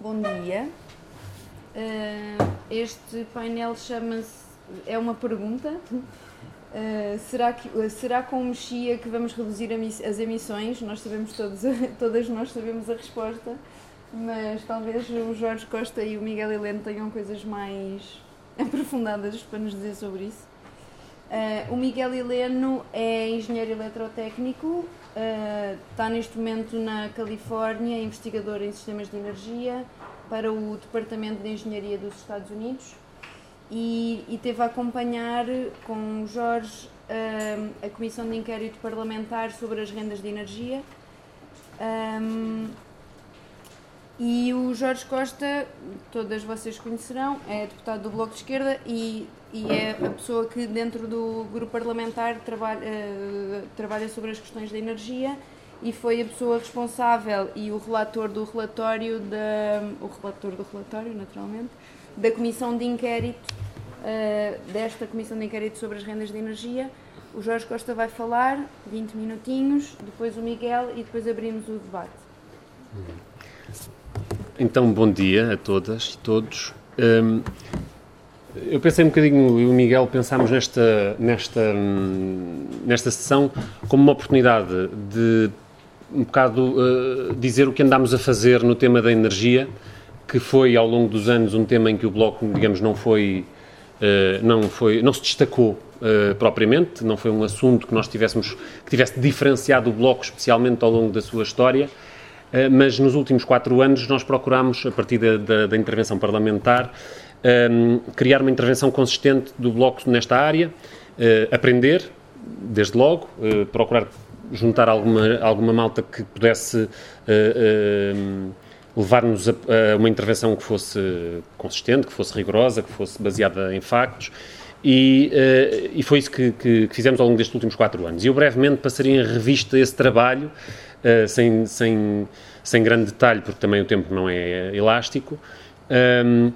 Bom dia. Uh, este painel chama-se. É uma pergunta. Uh, será, que, será com o Mexia que vamos reduzir as emissões? Nós sabemos todos, todas nós sabemos a resposta, mas talvez o Jorge Costa e o Miguel Heleno tenham coisas mais aprofundadas para nos dizer sobre isso. Uh, o Miguel Heleno é engenheiro eletrotécnico, está neste momento na Califórnia, investigador em sistemas de energia para o Departamento de Engenharia dos Estados Unidos e, e teve a acompanhar com o Jorge uh, a Comissão de Inquérito Parlamentar sobre as rendas de energia. Um, e o Jorge Costa, todas vocês conhecerão, é deputado do Bloco de Esquerda e, e é a pessoa que dentro do grupo parlamentar trabalha, uh, trabalha sobre as questões da energia e foi a pessoa responsável e o relator do relatório da o relator do relatório naturalmente da comissão de inquérito uh, desta comissão de inquérito sobre as rendas de energia. O Jorge Costa vai falar 20 minutinhos depois o Miguel e depois abrimos o debate então, bom dia a todas e todos. Um, eu pensei um bocadinho, eu e o Miguel pensámos nesta, nesta, nesta sessão como uma oportunidade de um bocado uh, dizer o que andámos a fazer no tema da energia, que foi ao longo dos anos um tema em que o Bloco, digamos, não foi, uh, não foi, não se destacou uh, propriamente, não foi um assunto que nós tivéssemos, que tivesse diferenciado o Bloco especialmente ao longo da sua história, mas nos últimos quatro anos nós procurámos, a partir da, da, da intervenção parlamentar, um, ehm, criar uma intervenção consistente do Bloco nesta área, uh, aprender, desde logo, uh, procurar juntar alguma, alguma malta que pudesse uh, levar-nos a, a, uma intervenção que fosse consistente, que fosse rigorosa, que fosse baseada em factos. E, e foi isso que, que, que, fizemos ao longo destes últimos quatro anos. E eu brevemente passaria em revista esse trabalho, sem, sem, sem grande detalhe, porque também o tempo não é elástico. Um,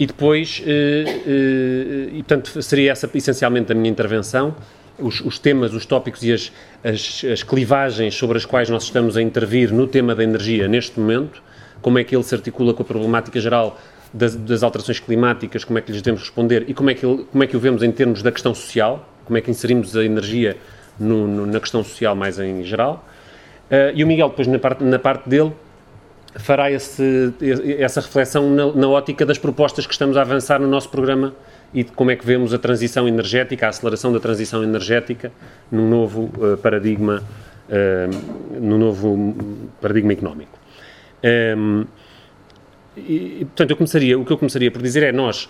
e depois, uh, uh, e portanto, seria essa essencialmente a minha intervenção. Os, os temas, os tópicos e as, as, as, clivagens sobre as quais nós estamos a intervir no tema da energia neste momento, como é que ele se articula com a problemática geral das, das alterações climáticas, como é que lhes devemos responder e como é, que ele, como é que o vemos em termos da questão social, como é que inserimos a energia no, no, na questão social mais em geral. Uh, e o Miguel, depois, na parte, na parte dele, fará esse, essa reflexão na, na, ótica das propostas que estamos a avançar no nosso programa e de como é que vemos a transição energética, a aceleração da transição energética num novo uh, paradigma, uh, num novo paradigma económico. Um, e, portanto, eu começaria, o que eu começaria por dizer é nós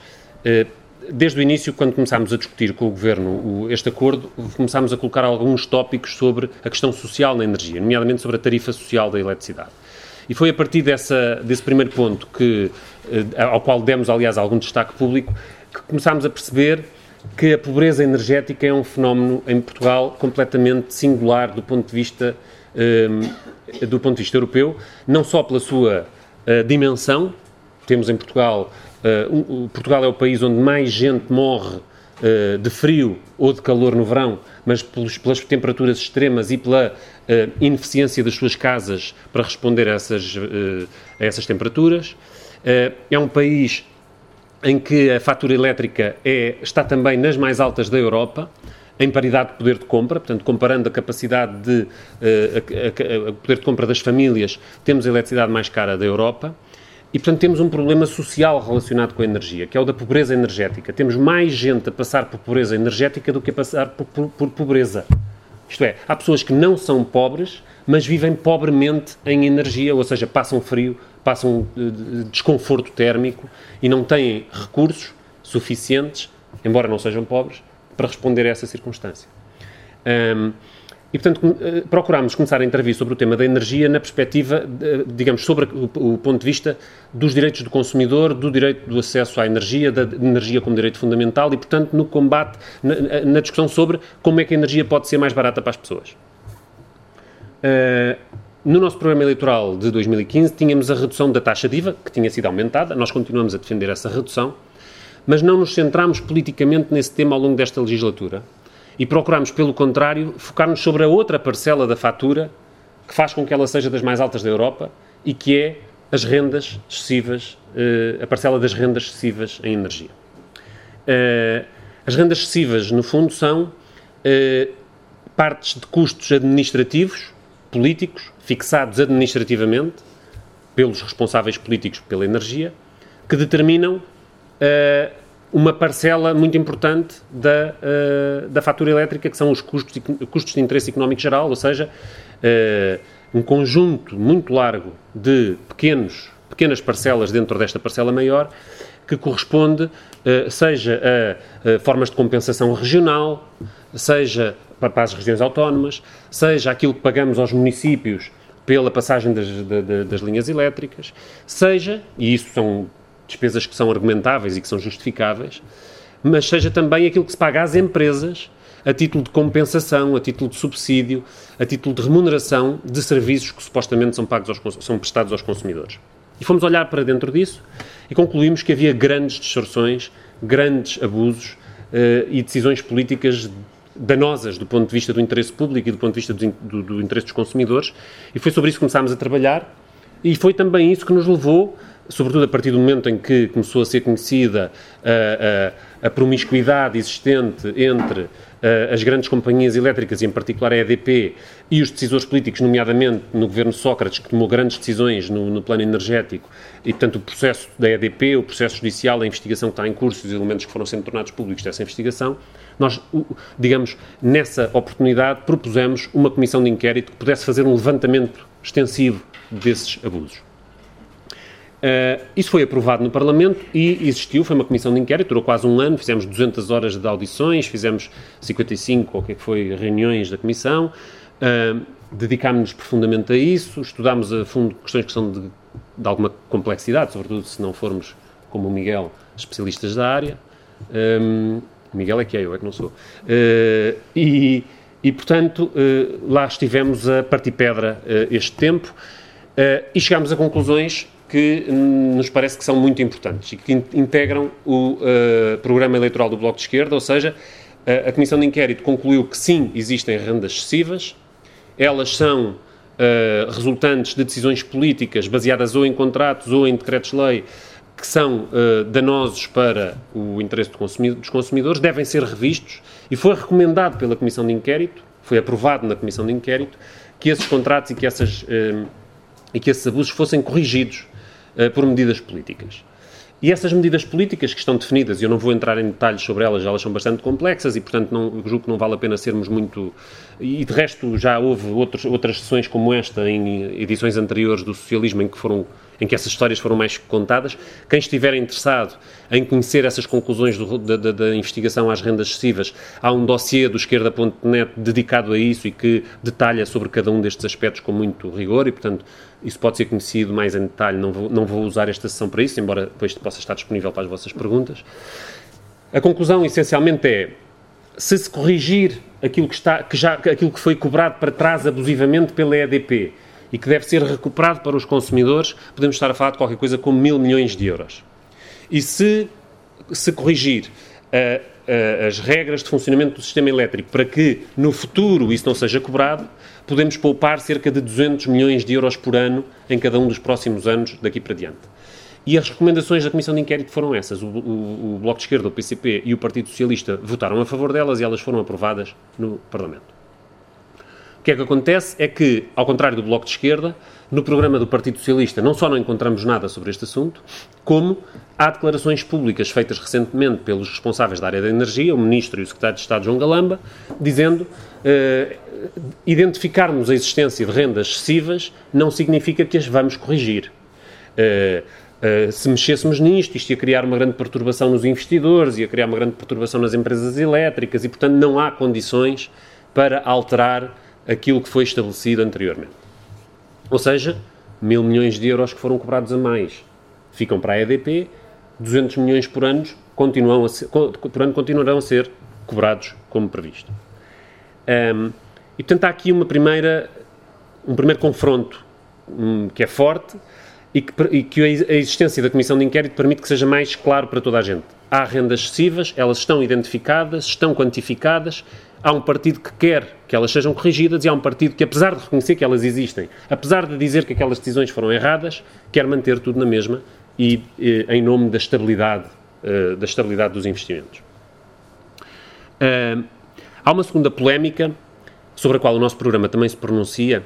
desde o início, quando começámos a discutir com o Governo este acordo, começámos a colocar alguns tópicos sobre a questão social na energia, nomeadamente sobre a tarifa social da eletricidade. E foi a partir dessa, desse primeiro ponto, que, eh, ao qual demos, aliás, algum destaque público, que começámos a perceber que a pobreza energética é um fenómeno em Portugal completamente singular do ponto de vista, um, do ponto de vista europeu, não só pela sua uh, dimensão, temos em Portugal Uh, Portugal é o país onde mais gente morre uh, de frio ou de calor no verão, mas pelos, pelas temperaturas extremas e pela uh, ineficiência das suas casas para responder a essas, a essas temperaturas. é um país em que a fatura elétrica é, está também nas mais altas da Europa, em paridade de poder de compra, portanto, comparando a capacidade de a poder de compra das famílias, temos a eletricidade mais cara da Europa. E, portanto, temos um problema social relacionado com a energia, que é o da pobreza energética. Temos mais gente a passar por pobreza energética do que a passar por, por, por pobreza. Isto é, há pessoas que não são pobres, mas vivem pobremente em energia, ou seja, passam frio, passam uh, desconforto térmico e não têm recursos suficientes, embora não sejam pobres, para responder a essa circunstância. Um, e, portanto, eh, procurámos começar a intervir sobre o tema da energia na perspectiva, digamos, sobre o ponto de vista dos direitos do consumidor, do direito do acesso à energia, da energia como direito fundamental e, portanto, no combate, na, na discussão sobre como é que a energia pode ser mais barata para as pessoas. Uh, no nosso programa eleitoral de 2015 tínhamos a redução da taxa DIVA, que tinha sido aumentada, nós continuamos a defender essa redução, mas não nos centramos politicamente nesse tema ao longo desta legislatura e procuramos, pelo contrário, focar-nos sobre a outra parcela da fatura que faz com que ela seja das mais altas da Europa e que é as rendas excessivas, uh, a parcela das rendas excessivas em energia. Uh, as rendas excessivas, no fundo, são uh, partes de custos administrativos, políticos, fixados administrativamente pelos responsáveis políticos pela energia, que determinam uma parcela muito importante da, da fatura elétrica, que são os custos, custos de interesse económico geral, ou seja, um conjunto muito largo de pequenos, pequenas parcelas dentro desta parcela maior, que corresponde, uh, seja a, formas de compensação regional, seja para as regiões autónomas, seja aquilo que pagamos aos municípios pela passagem das, das linhas elétricas, seja, e isso são despesas que são argumentáveis e que são justificáveis, mas seja também aquilo que se paga às empresas a título de compensação, a título de subsídio, a título de remuneração de serviços que supostamente são, pagos aos, são prestados aos consumidores. E fomos olhar para dentro disso e concluímos que havia grandes distorções, grandes abusos uh, e decisões políticas danosas do ponto de vista do interesse público e do ponto de vista do, do, do interesse dos consumidores. E foi sobre isso que começámos a trabalhar e foi também isso que nos levou sobretudo a partir do momento em que começou a ser conhecida a, a, a promiscuidade existente entre uh, as grandes companhias elétricas, e em particular a EDP, e os decisores políticos, nomeadamente no governo Sócrates, que tomou grandes decisões no, no, plano energético, e portanto o processo da EDP, o processo judicial, a investigação que está em curso, os elementos que foram sendo tornados públicos dessa investigação, nós, digamos, nessa oportunidade propusemos uma comissão de inquérito que pudesse fazer um levantamento extensivo desses abusos. Uh, isso foi aprovado no Parlamento e existiu, foi uma comissão de inquérito, durou quase um ano, fizemos 200 horas de audições, fizemos 55 ou o é que foi reuniões da comissão, uh, dedicámos-nos profundamente a isso, estudámos a fundo questões que são de, de, alguma complexidade, sobretudo se não formos, como o Miguel, especialistas da área. Um, Miguel é que é, eu é que não sou. Uh, e, e, portanto, lá estivemos a partir pedra este tempo e chegámos a conclusões que nos parece que são muito importantes e que integram o uh, programa eleitoral do Bloco de Esquerda, ou seja, uh, a Comissão de Inquérito concluiu que sim, existem rendas excessivas, elas são uh, resultantes de decisões políticas baseadas ou em contratos ou em decretos-lei que são danosos para o interesse do dos consumidores, devem ser revistos e foi recomendado pela Comissão de Inquérito, foi aprovado na Comissão de Inquérito, que esses contratos e que, essas, e que esses abusos fossem corrigidos eh, por medidas políticas. E essas medidas políticas que estão definidas, e eu não vou entrar em detalhes sobre elas, elas são bastante complexas e, portanto, não, julgo que não vale a pena sermos muito. E de resto, já houve outros, outras sessões como esta em edições anteriores do socialismo em que foram em que essas histórias foram mais contadas. Quem estiver interessado em conhecer essas conclusões do, da, da, da, investigação às rendas excessivas, há um dossiê do esquerda.net dedicado a isso e que detalha sobre cada um destes aspectos com muito rigor e, portanto, isso pode ser conhecido mais em detalhe. Não vou, não vou usar esta sessão para isso, embora depois possa estar disponível para as vossas perguntas. A conclusão, essencialmente, é se se corrigir aquilo que, está, que, já, aquilo que foi cobrado para trás abusivamente pela EDP e que deve ser recuperado para os consumidores, podemos estar a falar de qualquer coisa como mil milhões de euros. E se se corrigir uh, uh, as regras de funcionamento do sistema elétrico para que no futuro isso não seja cobrado, podemos poupar cerca de 200 milhões de euros por ano em cada um dos próximos anos daqui para diante. E as recomendações da Comissão de Inquérito foram essas. O, o, o Bloco de Esquerda, o PCP e o Partido Socialista votaram a favor delas e elas foram aprovadas no Parlamento. O que é que acontece é que, ao contrário do Bloco de Esquerda, no programa do Partido Socialista não só não encontramos nada sobre este assunto, como há declarações públicas feitas recentemente pelos responsáveis da área da energia, o Ministro e o Secretário de Estado João Galamba, dizendo eh, identificarmos a existência de rendas excessivas não significa que as vamos corrigir. Uh, se mexêssemos nisto, isto ia criar uma grande perturbação nos investidores, ia criar uma grande perturbação nas empresas elétricas e, portanto, não há condições para alterar aquilo que foi estabelecido anteriormente. Ou seja, mil milhões de euros que foram cobrados a mais ficam para a EDP, 200 milhões por ano, continuam a ser, por ano continuarão a ser cobrados como previsto. Um, e portanto há aqui uma primeira, um primeiro confronto um, que é forte e que, e que, a existência da Comissão de Inquérito permite que seja mais claro para toda a gente. Há rendas excessivas, elas estão identificadas, estão quantificadas, há um partido que quer que elas sejam corrigidas e há um partido que, apesar de reconhecer que elas existem, apesar de dizer que aquelas decisões foram erradas, quer manter tudo na mesma e eh, em nome da estabilidade, eh, da estabilidade dos investimentos. Uh, há uma segunda polémica sobre a qual o nosso programa também se pronuncia,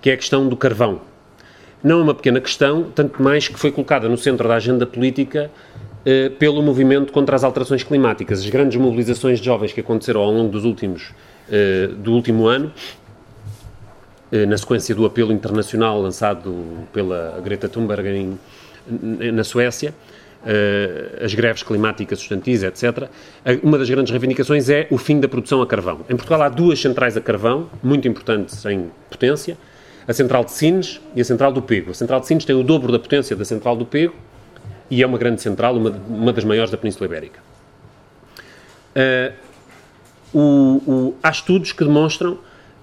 que é a questão do carvão. Não é uma pequena questão, tanto mais que foi colocada no centro da agenda política eh, pelo movimento contra as alterações climáticas. As grandes mobilizações de jovens que aconteceram ao longo dos últimos, eh, do último ano, eh, na sequência do apelo internacional lançado pela Greta Thunberg em, na Suécia, as greves climáticas sustantis, etc. Uma das grandes reivindicações é o fim da produção a carvão. Em Portugal há duas centrais a carvão, muito importantes em potência, a central de Sines e a central do Pego. A central de Sines tem o dobro da potência da central do Pego, e é uma grande central, uma, uma das maiores da Península Ibérica. Uh, o, o, há estudos que demonstram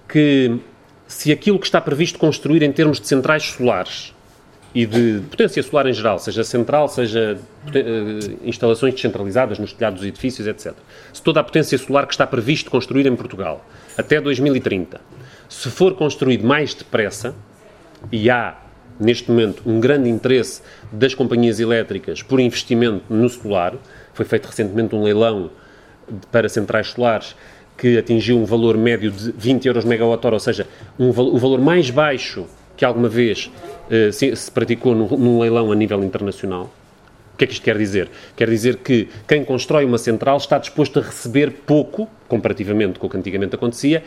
que se aquilo que está previsto construir em termos de centrais solares e de potência solar em geral, seja central, seja uh, instalações descentralizadas nos telhados dos edifícios, etc. Se toda a potência solar que está previsto construir em Portugal até 2030, se for construído mais depressa, e há neste momento, um grande interesse das companhias elétricas por investimento no solar. Foi feito recentemente um leilão para centrais solares que atingiu um valor médio de 20 euros megawatt-hora, ou seja, um, o valor mais baixo que alguma vez uh, se, se, praticou num, num leilão a nível internacional. O que é que isto quer dizer? Quer dizer que quem constrói uma central está disposto a receber pouco, comparativamente com o que antigamente acontecia,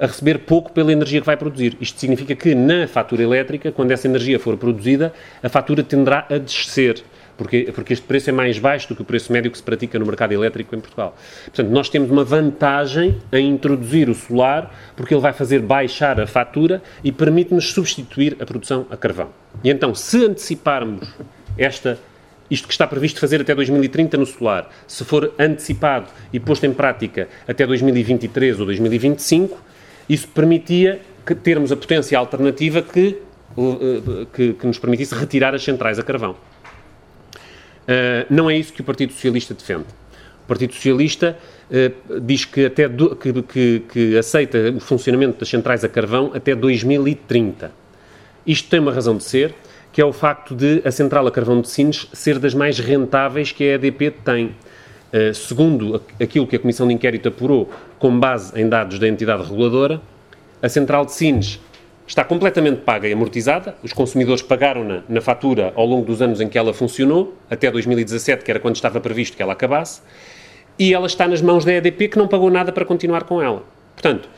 a receber pouco pela energia que vai produzir. Isto significa que na fatura elétrica, quando essa energia for produzida, a fatura tenderá a descer. Porque, porque este preço é mais baixo do que o preço médio que se pratica no mercado elétrico em Portugal. Portanto, nós temos uma vantagem em introduzir o solar, porque ele vai fazer baixar a fatura e permite-nos substituir a produção a carvão. E então, se anteciparmos esta isto que está previsto fazer até 2030 no solar, se for antecipado e posto em prática até 2023 ou 2025, isso permitia que termos a potência alternativa que, eh, que, que nos permitisse retirar as centrais a carvão. Uh, não é isso que o Partido Socialista defende. O Partido Socialista uh, diz que, até do, que, que, que, aceita o funcionamento das centrais a carvão até 2030. Isto tem uma razão de ser, que é o facto de a central a carvão de Sines ser das mais rentáveis que a EDP tem. Uh, segundo aquilo que a Comissão de Inquérito apurou com base em dados da entidade reguladora, a central de Sines está completamente paga e amortizada, os consumidores pagaram-na na fatura ao longo dos anos em que ela funcionou, até 2017, que era quando estava previsto que ela acabasse, e ela está nas mãos da EDP, que não pagou nada para continuar com ela. Portanto,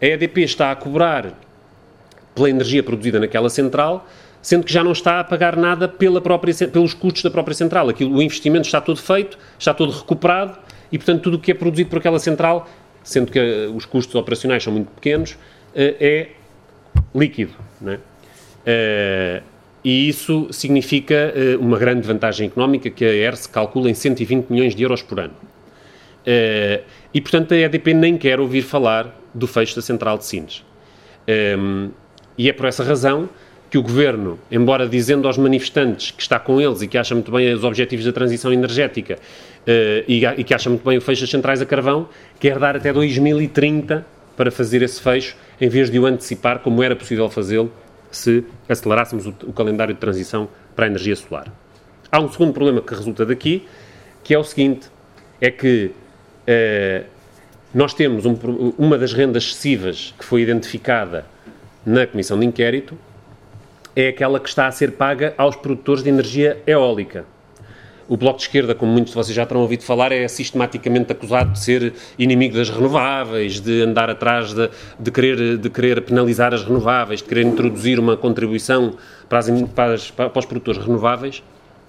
a EDP está a cobrar pela energia produzida naquela central sendo que já não está a pagar nada pela própria, pelos custos da própria central. Aquilo, o investimento está todo feito, está todo recuperado e, portanto, tudo o que é produzido por aquela central, sendo que uh, os custos operacionais são muito pequenos, uh, é líquido. É? Uh, e isso significa uma grande vantagem económica que a ERSE calcula em 120 milhões de euros por ano. e, portanto, a EDP nem quer ouvir falar do fecho da central de Sines. e é por essa razão que o Governo, embora dizendo aos manifestantes que está com eles e que acha muito bem os objetivos da transição energética uh, e, que acha muito bem o fecho das centrais a carvão, quer dar até 2030 para fazer esse fecho, em vez de o antecipar, como era possível fazê-lo se acelerássemos o, calendário de transição para a energia solar. Há um segundo problema que resulta daqui, que é o seguinte, é que uh, nós temos um, uma das rendas excessivas que foi identificada na Comissão de Inquérito, é aquela que está a ser paga aos produtores de energia eólica. O Bloco de Esquerda, como muitos de vocês já terão ouvido falar, é sistematicamente acusado de ser inimigo das renováveis, de andar atrás de, de, querer, de querer penalizar as renováveis, de querer introduzir uma contribuição para, as, para, as, para os produtores renováveis.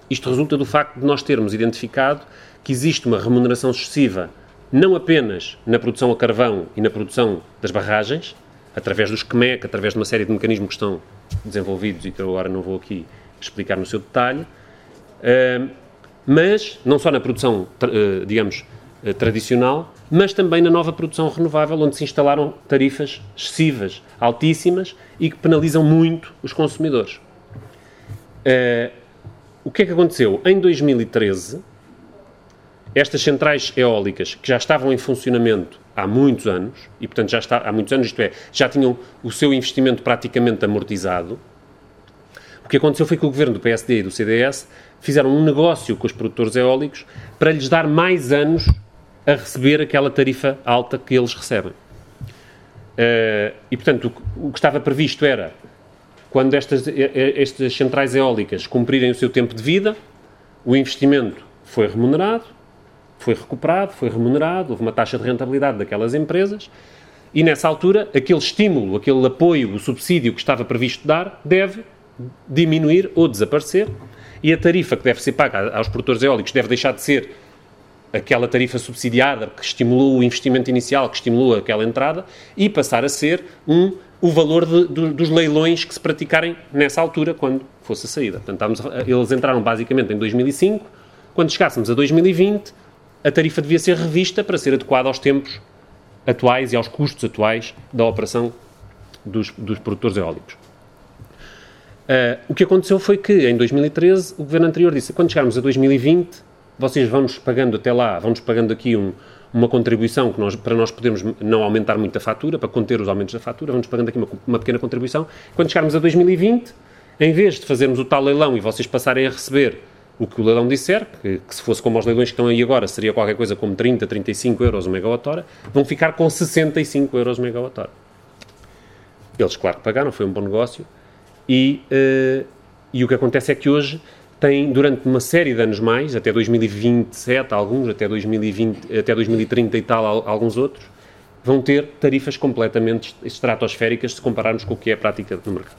Isto resulta do facto de nós termos identificado que existe uma remuneração excessiva, não apenas na produção a carvão e na produção das barragens, através do SCMEC, através de uma série de mecanismos que estão desenvolvidos e que eu agora não vou aqui explicar no seu detalhe, mas não só na produção, uh, digamos, uh, tradicional, mas também na nova produção renovável, onde se instalaram tarifas excessivas, altíssimas e que penalizam muito os consumidores. o que é que aconteceu? Em 2013, estas centrais eólicas, que já estavam em funcionamento há muitos anos, e portanto já está há muitos anos, isto é, já tinham o seu investimento praticamente amortizado, o que aconteceu foi que o governo do PSD e do CDS fizeram um negócio com os produtores eólicos para lhes dar mais anos a receber aquela tarifa alta que eles recebem. Uh, e, portanto, o, o, que estava previsto era, quando estas, estas centrais eólicas cumprirem o seu tempo de vida, o investimento foi remunerado, foi recuperado, foi remunerado, houve uma taxa de rentabilidade daquelas empresas, e nessa altura, aquele estímulo, aquele apoio, o subsídio que estava previsto dar, deve diminuir ou desaparecer, e a tarifa que deve ser paga aos produtores eólicos deve deixar de ser aquela tarifa subsidiada que estimulou o investimento inicial, que estimulou aquela entrada, e passar a ser um, o valor de, de, dos leilões que se praticarem nessa altura, quando fosse a saída. Portanto, eles entraram basicamente em 2005, quando chegássemos a 2020, a tarifa devia ser revista para ser adequada aos tempos atuais e aos custos atuais da operação dos, dos produtores eólicos. Uh, o que aconteceu foi que, em 2013, o governo anterior disse: quando chegarmos a 2020, vocês vão-nos pagando até lá, vão-nos pagando aqui um, uma contribuição que nós, para nós podermos não aumentar muito a fatura, para conter os aumentos da fatura, vão-nos pagando aqui uma, uma, pequena contribuição. Quando chegarmos a 2020, em vez de fazermos o tal leilão e vocês passarem a receber o que o leilão disser, que, que, se fosse como os leilões que estão aí agora, seria qualquer coisa como 30, 35 euros o megawatt-hora, vão ficar com 65 euros o megawatt-hora. Eles, claro que pagaram, foi um bom negócio, e, uh, e o que acontece é que hoje tem, durante uma série de anos mais, até 2027 alguns, até, 2020, até 2030 e tal alguns outros, vão ter tarifas completamente estratosféricas se compararmos com o que é a prática no mercado.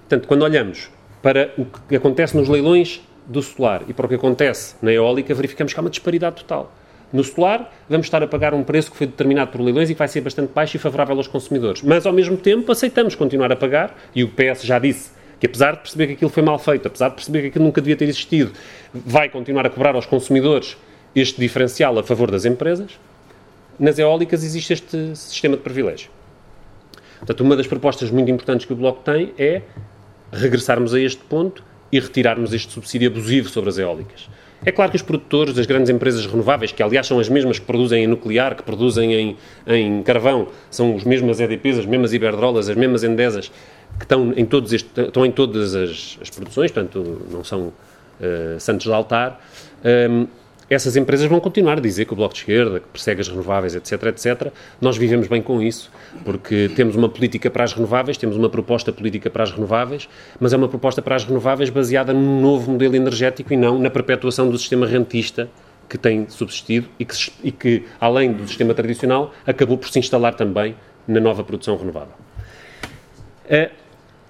Portanto, quando olhamos para o que acontece nos leilões do solar e para o que acontece na eólica, verificamos que há uma disparidade total. No solar, vamos estar a pagar um preço que foi determinado por leilões e que vai ser bastante baixo e favorável aos consumidores. Mas, ao mesmo tempo, aceitamos continuar a pagar, e o PS já disse que, apesar de perceber que aquilo foi mal feito, apesar de perceber que aquilo nunca devia ter existido, vai continuar a cobrar aos consumidores este diferencial a favor das empresas. Nas eólicas existe este sistema de privilégio. Portanto, uma das propostas muito importantes que o Bloco tem é regressarmos a este ponto e retirarmos este subsídio abusivo sobre as eólicas. É claro que os produtores das grandes empresas renováveis, que aliás são as mesmas que produzem em nuclear, que produzem em, em carvão, são as mesmas EDPs, as mesmas Iberdrolas, as mesmas Endesas, que estão em, todos este, estão em todas as, as produções, portanto não são uh, santos de altar. Um, essas empresas vão continuar a dizer que o Bloco de Esquerda, que persegue as renováveis, etc, etc. Nós vivemos bem com isso, porque temos uma política para as renováveis, temos uma proposta política para as renováveis, mas é uma proposta para as renováveis baseada num novo modelo energético e não na perpetuação do sistema rentista que tem subsistido e que, e que além do sistema tradicional, acabou por se instalar também na nova produção renovável. Eh,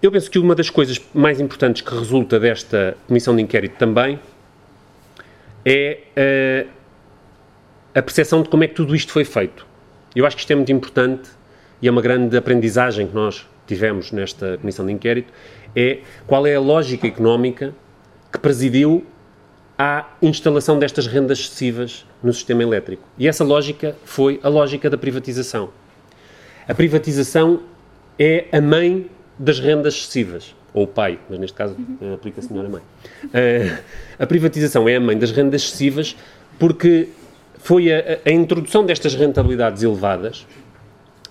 eu penso que uma das coisas mais importantes que resulta desta comissão de inquérito também é uh, a percepção de como é que tudo isto foi feito. Eu acho que isto é muito importante e é uma grande aprendizagem que nós tivemos nesta comissão de inquérito, é qual é a lógica económica que presidiu à instalação destas rendas excessivas no sistema elétrico. E essa lógica foi a lógica da privatização. A privatização é a mãe das rendas excessivas ou o pai, mas neste caso uhum. aplica-se melhor a mãe. Uh, a privatização é a mãe das rendas excessivas porque foi a, a, introdução destas rentabilidades elevadas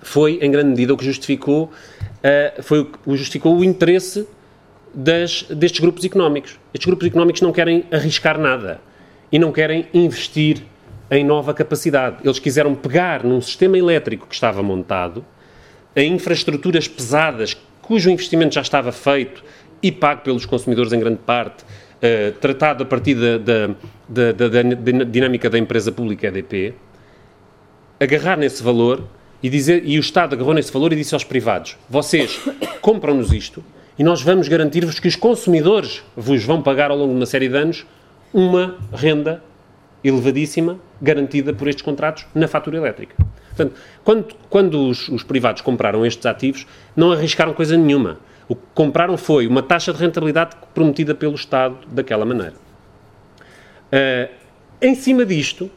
foi, em grande medida, o que justificou, uh, foi o que justificou o interesse das, destes grupos económicos. Estes grupos económicos não querem arriscar nada e não querem investir em nova capacidade. Eles quiseram pegar num sistema elétrico que estava montado, em infraestruturas pesadas cujo investimento já estava feito e pago pelos consumidores em grande parte, uh, tratado a partir da, da, da, da, dinâmica da empresa pública EDP, agarrar nesse valor e dizer, e o Estado agarrou nesse valor e disse aos privados: vocês compram-nos isto e nós vamos garantir-vos que os consumidores vos vão pagar ao longo de uma série de anos uma renda elevadíssima garantida por estes contratos na fatura elétrica. Portanto, quando, quando os, os, privados compraram estes ativos, não arriscaram coisa nenhuma. O que compraram foi uma taxa de rentabilidade prometida pelo Estado daquela maneira. Uh, em cima disto,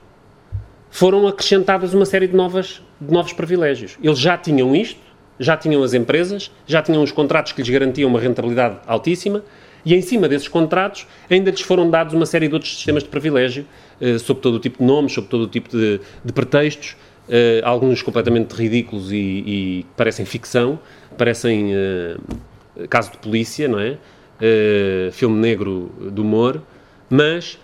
foram acrescentadas uma série de, novas, de novos privilégios. Eles já tinham isto, já tinham as empresas, já tinham os contratos que lhes garantiam uma rentabilidade altíssima, E em cima desses contratos ainda lhes foram dados uma série de outros sistemas de privilégio, uh, sob todo o tipo de nomes, sob todo o tipo de, de pretextos, uh, alguns completamente ridículos e, e, parecem ficção, parecem uh, caso de polícia, não é? filme negro do humor, mas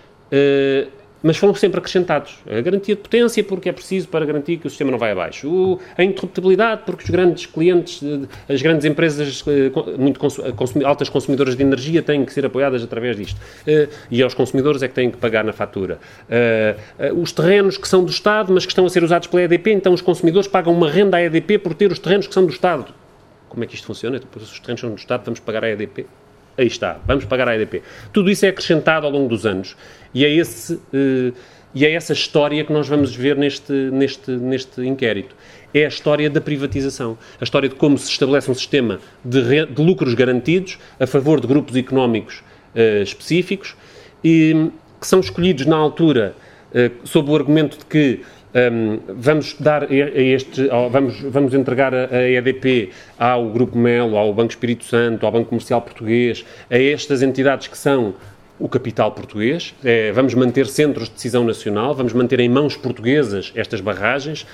mas foram sempre acrescentados. A garantia de potência, porque é preciso para garantir que o sistema não vai abaixo. O, a interruptibilidade, porque os grandes clientes, eh, as grandes empresas eh, muito consum, altas consumidoras de energia têm que ser apoiadas através disto. Uh, e aos consumidores é que têm que pagar na fatura. Uh, uh, os terrenos que são do Estado, mas que estão a ser usados pela EDP, então os consumidores pagam uma renda à EDP por ter os terrenos que são do Estado. Como é que isto funciona? Então, os terrenos são do Estado, vamos pagar à EDP? Aí está, vamos pagar à EDP. Tudo isso é acrescentado ao longo dos anos e é, esse, uh, e é essa história que nós vamos ver neste, neste, neste inquérito. É a história da privatização. A história de como se estabelece um sistema de, de lucros garantidos a favor de grupos económicos uh, específicos e que são escolhidos na altura uh, sob o argumento de que um, vamos dar a este, vamos, vamos entregar a, EDP ao Grupo Melo, ao Banco Espírito Santo, ao Banco Comercial Português, a estas entidades que são o capital português, é, vamos manter centros de decisão nacional, vamos manter em mãos portuguesas estas barragens,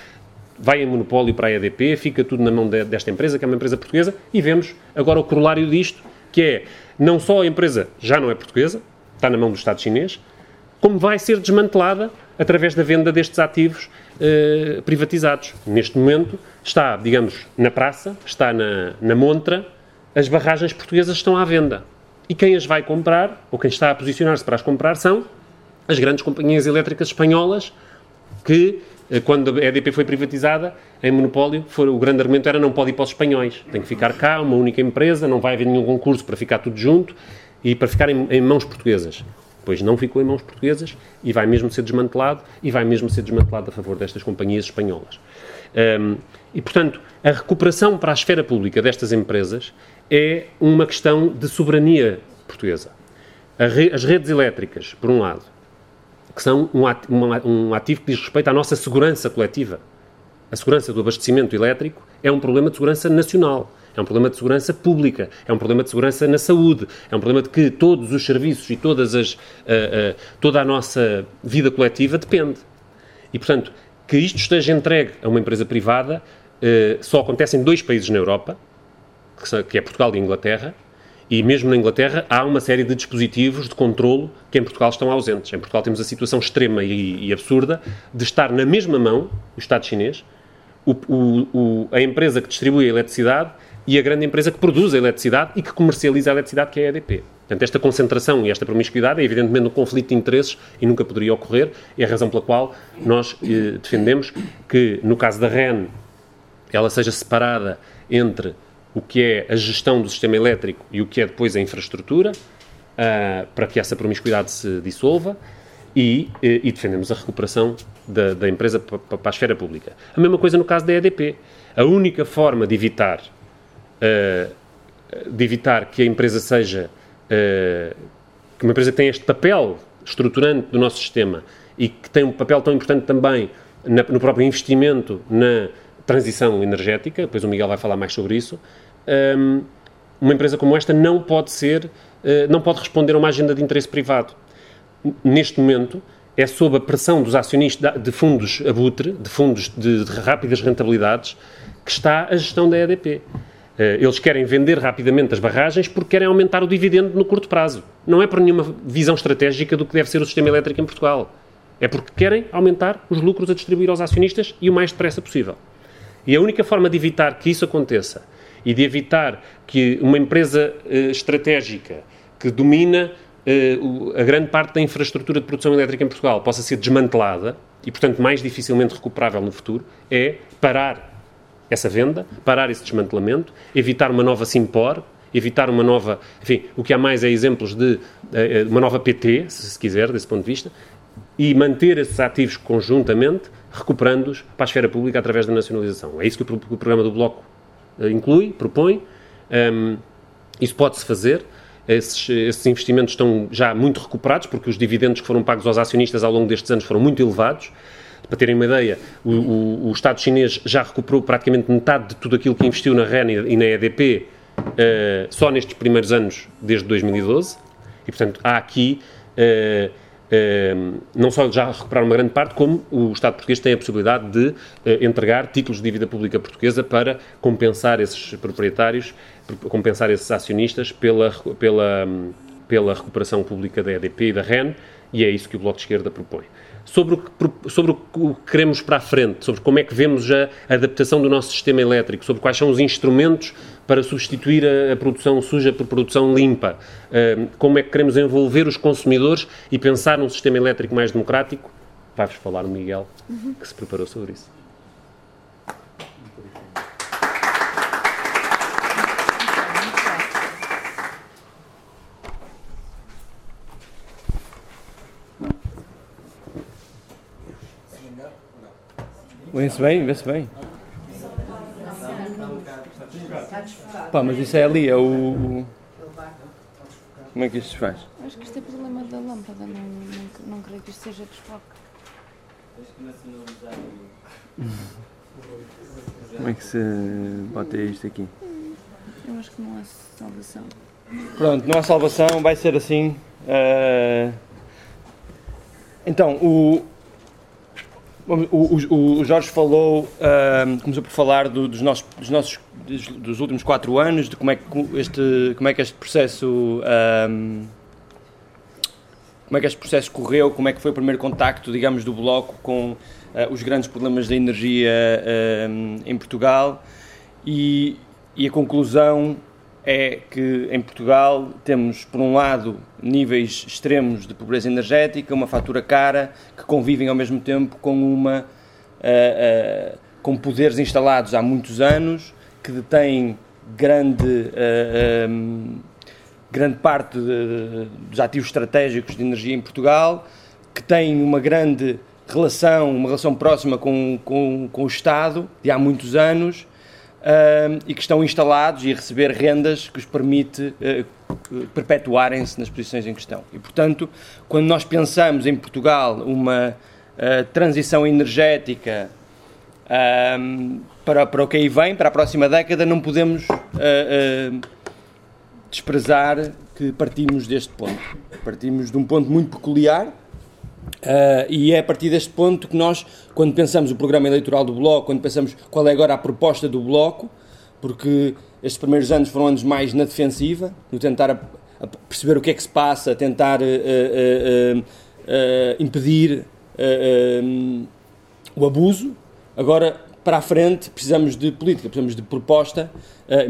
vai em monopólio para a EDP, fica tudo na mão de, desta empresa, que é uma empresa portuguesa, e vemos agora o corolário disto, que é não só a empresa já não é portuguesa, está na mão do Estado chinês, como vai ser desmantelada através da venda destes ativos eh, privatizados. Neste momento está, digamos, na praça, está na, na montra, as barragens portuguesas estão à venda. E quem as vai comprar, ou quem está a posicionar-se para as comprar, são as grandes companhias elétricas espanholas que, eh, quando a EDP foi privatizada, em monopólio, foi, o grande argumento era não pode ir para os espanhóis. Tem que ficar cá, uma única empresa, não vai haver nenhum concurso para ficar tudo junto e para ficar em, em mãos portuguesas. Pois não ficou em mãos portuguesas e vai mesmo ser desmantelado e vai mesmo ser desmantelado a favor destas companhias espanholas. Um, e, portanto, a recuperação para a esfera pública destas empresas é uma questão de soberania portuguesa. As redes elétricas, por um lado, que são um ativo que diz respeito à nossa segurança coletiva. A segurança do abastecimento elétrico é um problema de segurança nacional é um problema de segurança pública, é um problema de segurança na saúde, é um problema de que todos os serviços e todas as, uh, uh, toda a nossa vida coletiva depende. E, portanto, que isto esteja entregue a uma empresa privada uh, só acontece em dois países na Europa, que é Portugal e Inglaterra, e mesmo na Inglaterra há uma série de dispositivos de controlo que em Portugal estão ausentes. Em Portugal temos a situação extrema e, e absurda de estar na mesma mão, o Estado chinês, o, o, o, a empresa que distribui a eletricidade e a grande empresa que produz a eletricidade e que comercializa a eletricidade, que é a EDP. Portanto, esta concentração e esta promiscuidade é evidentemente um conflito de interesses e nunca poderia ocorrer, é a razão pela qual nós eh, defendemos que, no caso da REN, ela seja separada entre o que é a gestão do sistema elétrico e o que é depois a infraestrutura, uh, para que essa promiscuidade se dissolva, e, eh, e defendemos a recuperação da, da empresa para, a esfera pública. A mesma coisa no caso da EDP. A única forma de evitar de evitar que a empresa seja uh, que uma empresa que tem este papel estruturante do nosso sistema e que tem um papel tão importante também no próprio investimento na transição energética, depois o Miguel vai falar mais sobre isso, ehm, uma empresa como esta não pode ser, uh, não pode responder a uma agenda de interesse privado. Neste momento, é sob a pressão dos acionistas de fundos abutre, de fundos de rápidas rentabilidades, que está a gestão da EDP. Eh, eles querem vender rapidamente as barragens porque querem aumentar o dividendo no curto prazo. Não é por nenhuma visão estratégica do que deve ser o sistema elétrico em Portugal. É porque querem aumentar os lucros a distribuir aos acionistas e o mais depressa possível. E a única forma de evitar que isso aconteça e de evitar que uma empresa uh, estratégica que domina uh, a grande parte da infraestrutura de produção elétrica em Portugal possa ser desmantelada e, portanto, mais dificilmente recuperável no futuro é parar essa venda, parar esse desmantelamento, evitar uma nova Simpor, evitar uma nova. Enfim, o que há mais é exemplos de uh, uma nova PT, se quiser, desse ponto de vista, e manter esses ativos conjuntamente, recuperando-os para a esfera pública através da nacionalização. É isso que o, programa do Bloco uh, inclui, propõe. Um, isso pode-se fazer. Esses, esses, investimentos estão já muito recuperados, porque os dividendos que foram pagos aos acionistas ao longo destes anos foram muito elevados. Para terem uma ideia, o, o, o Estado chinês já recuperou praticamente metade de tudo aquilo que investiu na REN e na EDP uh, só nestes primeiros anos, desde 2012, e portanto há aqui uh, uh, não só já recuperar uma grande parte, como o Estado português tem a possibilidade de entregar títulos de dívida pública portuguesa para compensar esses proprietários, compensar esses acionistas pela, pela, pela recuperação pública da EDP e da REN, e é isso que o Bloco de Esquerda propõe sobre o, que, sobre o que queremos para a frente, sobre como é que vemos a adaptação do nosso sistema elétrico, sobre quais são os instrumentos para substituir a, a produção suja por produção limpa, uh, como é que queremos envolver os consumidores e pensar num sistema elétrico mais democrático. Vai-vos falar o Miguel, que se preparou sobre isso. Vê-se bem, vê-se bem. Pá, mas isso é ali, é o. Como é que isto se faz? Acho que isto é problema da lâmpada, não, não, não creio que isto seja desfoque. Como é que se bota isto aqui? Eu acho que não há salvação. Pronto, não há salvação, vai ser assim. Uh... Então, o, o, o, o, Jorge falou, uh, começou por falar do, dos, nossos, dos nossos dos, dos, últimos quatro anos, de como é que este, como é que este processo como é que este processo correu, como é que foi o primeiro contacto, digamos, do bloco com uh, os grandes problemas da energia uh, em Portugal. E, e a conclusão é que em Portugal temos, por um lado, níveis extremos de pobreza energética, uma fatura cara, que convivem ao mesmo tempo com uma uh, uh, com poderes instalados há muitos anos, que detêm grande, uh, um, grande parte de, dos ativos estratégicos de energia em Portugal, que têm uma grande relação, uma relação próxima com, com, com o Estado de há muitos anos uh, e que estão instalados e a receber rendas que os permite uh, perpetuarem-se nas posições em questão. E, portanto, quando nós pensamos em Portugal uma uh, transição energética para, para o que aí vem, para a próxima década, não podemos desprezar que partimos deste ponto. Partimos de um ponto muito peculiar, Uh, e é a partir deste ponto que nós, quando pensamos o programa eleitoral do Bloco, quando pensamos qual é agora a proposta do Bloco, porque estes primeiros anos foram anos mais na defensiva, no tentar a, a perceber o que é que se passa, tentar uh, uh, impedir o abuso. Agora, para a frente, precisamos de política, precisamos de proposta,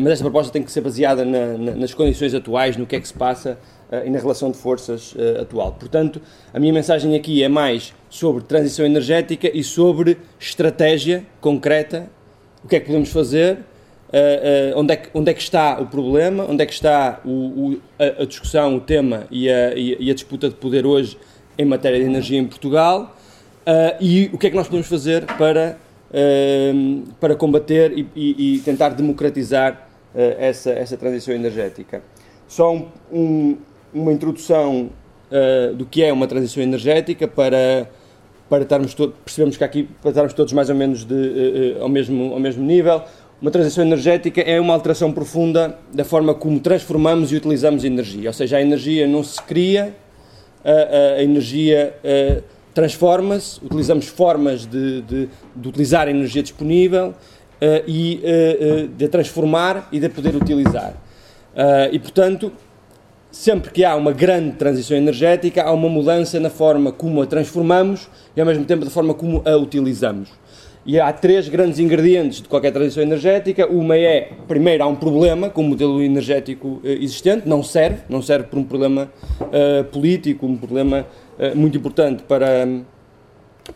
mas esta proposta tem que ser baseada na, na, nas condições atuais, no que é que se passa e na relação de forças uh, atual. Portanto, a minha mensagem aqui é mais sobre transição energética e sobre estratégia concreta, o que é que podemos fazer, uh, onde, é que, onde é que está o problema, onde é que está o, o, a, a, discussão, o tema e a, e a, disputa de poder hoje em matéria de energia em Portugal e o que é que nós podemos fazer para, para combater e, e, e tentar democratizar essa, essa transição energética. Só um, um, uma introdução uh, do que é uma transição energética para para estarmos todos, percebemos que aqui para estarmos todos mais ou menos de, uh, ao, mesmo, ao mesmo nível. Uma transição energética é uma alteração profunda da forma como transformamos e utilizamos energia. Ou seja, a energia não se cria, a, a energia uh, transforma-se, utilizamos formas de, de, de, utilizar a energia disponível uh, e de transformar e de poder utilizar. e, portanto, sempre que há uma grande transição energética, há uma mudança na forma como a transformamos e ao mesmo tempo da forma como a utilizamos. E há três grandes ingredientes de qualquer transição energética. Uma é, primeiro, há um problema com o modelo energético eh, existente, não serve, não serve por um problema uh, político, um problema uh, muito importante para,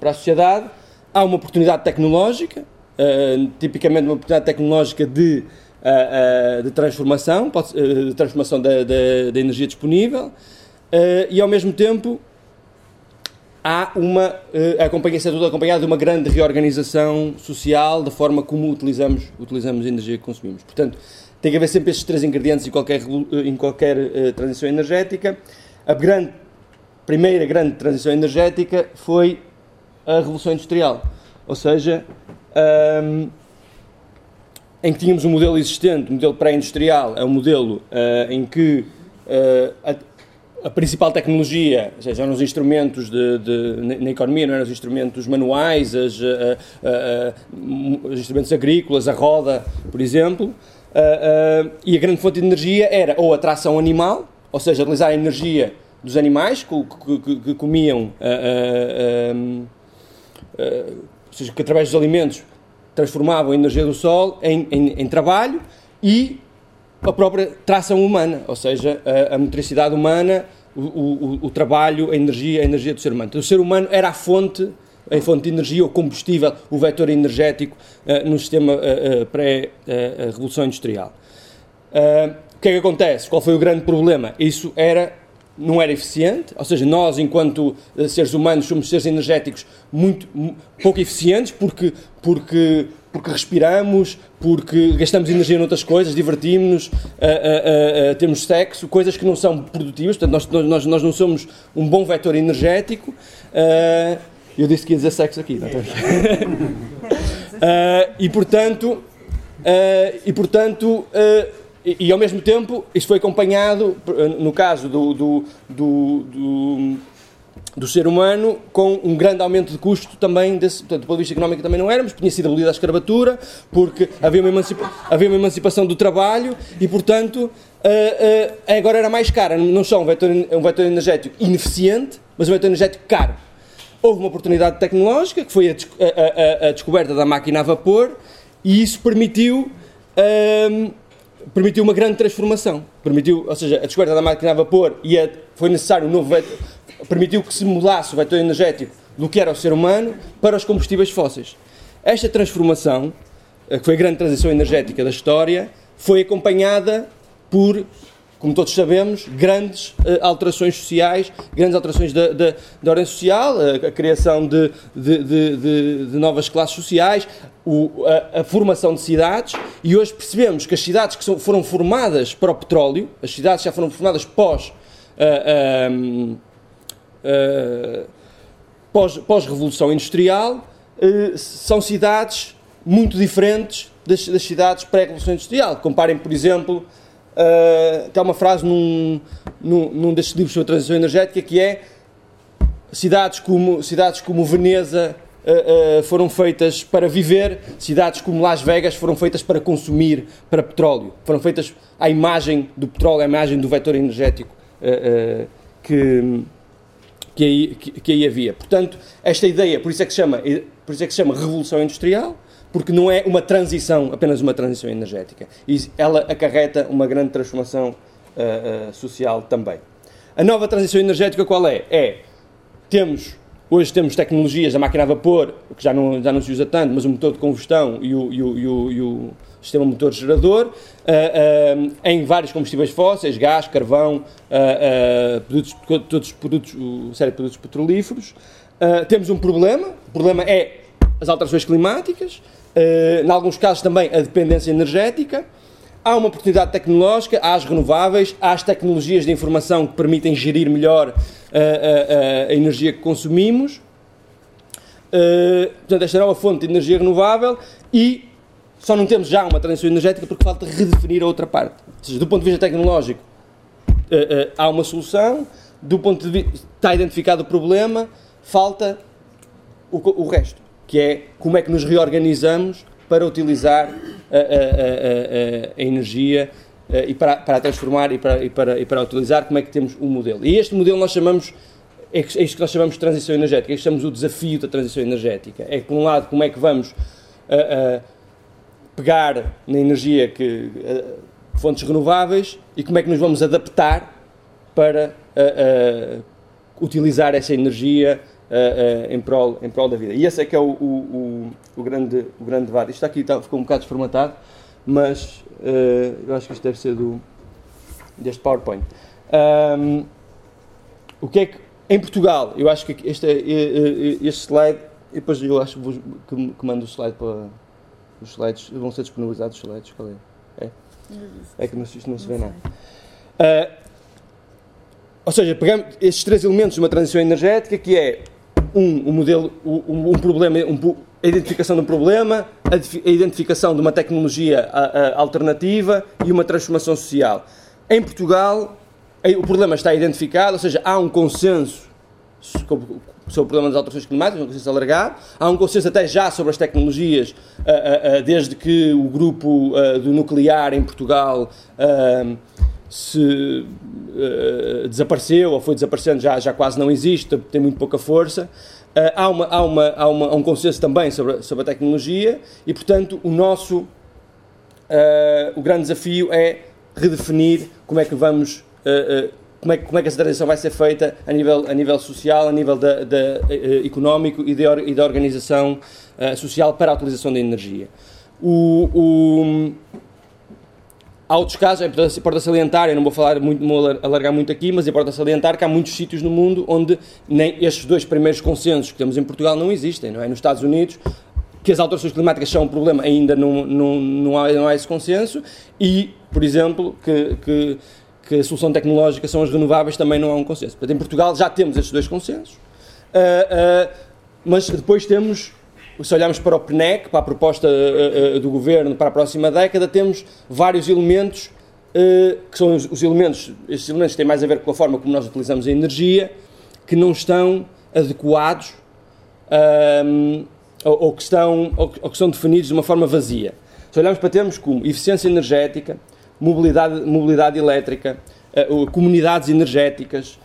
para a sociedade. Há uma oportunidade tecnológica, uh, tipicamente uma oportunidade tecnológica de uh, de transformação, pode, de transformação da, da, da energia disponível e ao mesmo tempo há uma a acompanha tudo acompanhada de uma grande reorganização social da forma como utilizamos utilizamos a energia que consumimos. Portanto, tem que haver sempre estes três ingredientes em qualquer em qualquer uh, transição energética. A grande primeira grande transição energética foi a revolução industrial, ou seja, um, em que tínhamos um modelo existente, um modelo pré-industrial, é um modelo uh, em que uh, a, a, principal tecnologia, ou seja, eram os instrumentos de, de, na economia, não eram os instrumentos manuais, as, uh, os instrumentos agrícolas, a roda, por exemplo, e a grande fonte de energia era ou a tração animal, ou seja, utilizar a energia dos animais que, que, que comiam, ou seja, que através dos alimentos transformavam a energia do Sol em, em, em trabalho e a própria tração humana, ou seja, a, a motricidade humana, o, o, o, trabalho, a energia, a energia do ser humano. Então, o ser humano era a fonte, a fonte de energia, o combustível, o vetor energético uh, no sistema uh, uh, pré-revolução industrial. o que é que acontece? Qual foi o grande problema? Isso era não era eficiente, ou seja, nós, enquanto uh, seres humanos, somos seres energéticos muito pouco eficientes porque, porque, porque respiramos, porque gastamos energia noutras coisas, divertimos-nos, uh, uh, temos sexo, coisas que não são produtivas, portanto, nós, nós, nós não somos um bom vetor energético. eu disse que ia dizer sexo aqui, não estou E portanto, e portanto e, e, ao mesmo tempo, isso foi acompanhado, no caso do, do, do, do, do ser humano, com um grande aumento de custo também, desse, portanto, do ponto de vista económico também não éramos, tinha sido abolida a escravatura, porque havia uma, emancipa, havia uma emancipação do trabalho e, portanto, uh, uh, agora era mais cara. Não só um vetor, um vetor energético ineficiente, mas um vetor energético caro. Houve uma oportunidade tecnológica, que foi a, a, a, a descoberta da máquina a vapor, e isso permitiu. Uh, permitiu uma grande transformação. Permitiu, ou seja, a descoberta da máquina a vapor e a, foi necessário um novo vetor, permitiu que se mudasse o vetor energético do que era o ser humano para os combustíveis fósseis. Esta transformação, eh, que foi a grande transição energética da história, foi acompanhada por como todos sabemos, grandes uh, alterações sociais, grandes alterações da, da, da ordem social, a, a criação de, de, de, de, novas classes sociais, o, a, a, formação de cidades, e hoje percebemos que as cidades que são, foram formadas para o petróleo, as cidades já foram formadas pós. Uh, uh, pós, pós-revolução industrial, são cidades muito diferentes das, das cidades pré-revolução industrial. Comparem, por exemplo, Uh, tem uma frase num, num, num destes livros sobre a transição energética que é cidades como, cidades como Veneza uh, uh, foram feitas para viver, cidades como Las Vegas foram feitas para consumir, para petróleo. Foram feitas à imagem do petróleo, à imagem do vetor energético que, que, aí, que, que aí havia. Portanto, esta ideia, por isso é que se chama, por isso é que se chama Revolução Industrial, porque não é uma transição, apenas uma transição energética. E ela acarreta uma grande transformação uh, uh, social também. A nova transição energética qual é? É, temos, hoje temos tecnologias, a máquina a vapor, que já não, já não se usa tanto, mas o motor de combustão e o, e o, e o, e o sistema motor gerador, uh, em vários combustíveis fósseis, gás, carvão, produtos, todos produtos, série de produtos petrolíferos. temos um problema, o problema é as alterações climáticas, uh, em alguns casos também a dependência energética. Há uma oportunidade tecnológica, há as renováveis, há as tecnologias de informação que permitem gerir melhor uh, uh, a energia que consumimos. portanto, esta é a nova fonte de energia renovável e só não temos já uma transição energética porque falta redefinir a outra parte. Ou seja, do ponto de vista tecnológico, há uma solução, do ponto de vista está identificado o problema, falta o, o resto que é como é que nos reorganizamos para utilizar a, a, a, a energia e para, para a transformar e para, e, para, e para utilizar, como é que temos um modelo. E este modelo nós chamamos, é, é isto que nós chamamos de transição energética, é que chamamos o desafio da transição energética. É, por um lado, como é que vamos pegar na energia que fontes renováveis e como é que nos vamos adaptar para utilizar essa energia uh, uh, em, prol, em prol da vida. E esse é que é o, o, o, o grande, o grande debate. Isto aqui está, ficou um bocado desformatado, mas uh, eu acho que isto deve ser do, deste PowerPoint. Um, o que é que, em Portugal, eu acho que este, este slide, e depois eu acho que, que mando o slide para. Os slides vão ser disponibilizados os slides, qual é? É, é que não, isto não se vê nada. Uh, ou seja, pegamos estes três elementos de uma transição energética, que é um, um modelo, um, um problema, um, a identificação de um problema, a identificação de uma tecnologia alternativa e uma transformação social. Em Portugal, o problema está identificado, ou seja, há um consenso sobre o problema das alterações climáticas, um consenso alargado. Há um consenso até já sobre as tecnologias, desde que o grupo do nuclear em Portugal se desapareceu ou foi desaparecendo, já, já quase não existe, tem muito pouca força. Uh, há, uma, há, uma, há, uma, há, um consenso também sobre, sobre a tecnologia e, portanto, o nosso uh, o grande desafio é redefinir como é que vamos uh, como é, como é que essa transição vai ser feita a nível, a nível social, a nível da, da económico e, de, e da organização social para a utilização da energia. O, o, Há outros casos, é importa salientar, eu não vou falar muito, vou alargar muito aqui, mas importa salientar que há muitos sítios no mundo onde nem estes dois primeiros consensos que temos em Portugal não existem, não é? Nos Estados Unidos, que as alterações climáticas são um problema, ainda não, não, não, há, não há esse consenso, e, por exemplo, que, que, que a solução tecnológica são as renováveis também não há um consenso. Portanto, em Portugal já temos estes dois consensos, uh, uh, mas depois temos se olharmos para o PNEC, para a proposta uh, uh, do governo para a próxima década, temos vários elementos que são os, os, elementos, estes elementos têm mais a ver com a forma como nós utilizamos a energia, que não estão adequados ou, ou, que estão, ou, ou, que são definidos de uma forma vazia. Se olharmos para termos como eficiência energética, mobilidade, mobilidade elétrica, comunidades energéticas,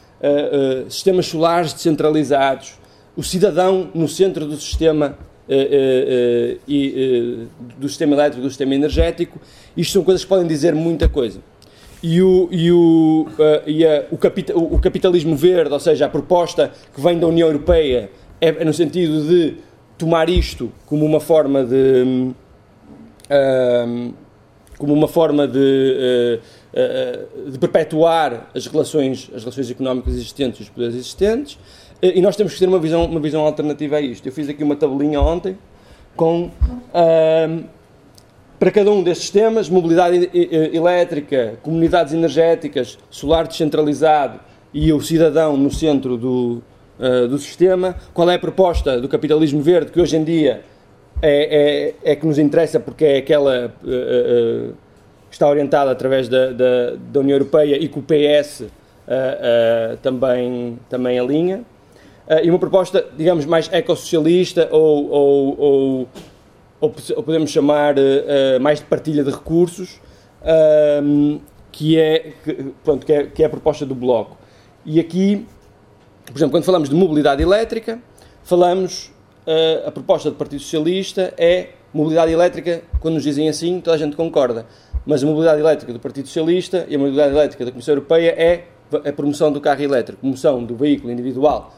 sistemas solares descentralizados, o cidadão no centro do sistema uh, uh, do sistema elétrico, do sistema energético. Isto são coisas que podem dizer muita coisa. E, o, e, o, e a, o, o, capitalismo verde, ou seja, a proposta que vem da União Europeia, é, é no sentido de tomar isto como uma forma de. Hum, como uma forma de, de perpetuar as relações, as relações económicas existentes e os poderes existentes, e nós temos que ter uma visão, uma visão alternativa a isto. Eu fiz aqui uma tabelinha ontem com uh, para cada um destes temas, mobilidade elétrica, comunidades energéticas, solar descentralizado e o cidadão no centro do, uh, do sistema, qual é a proposta do capitalismo verde que hoje em dia é, é, é que nos interessa porque é aquela uh, que está orientada através da, da, da, União Europeia e que o PS também, também alinha. Uh, e uma proposta, digamos, mais ecossocialista ou, ou, ou, ou podemos chamar uh, mais de partilha de recursos, uh, que, é, que, pronto, que, é, que é a proposta do Bloco. E aqui, por exemplo, quando falamos de mobilidade elétrica, falamos, a proposta do Partido Socialista é mobilidade elétrica, quando nos dizem assim, toda a gente concorda. Mas a mobilidade elétrica do Partido Socialista e a mobilidade elétrica da Comissão Europeia é a promoção do carro elétrico, promoção do veículo individual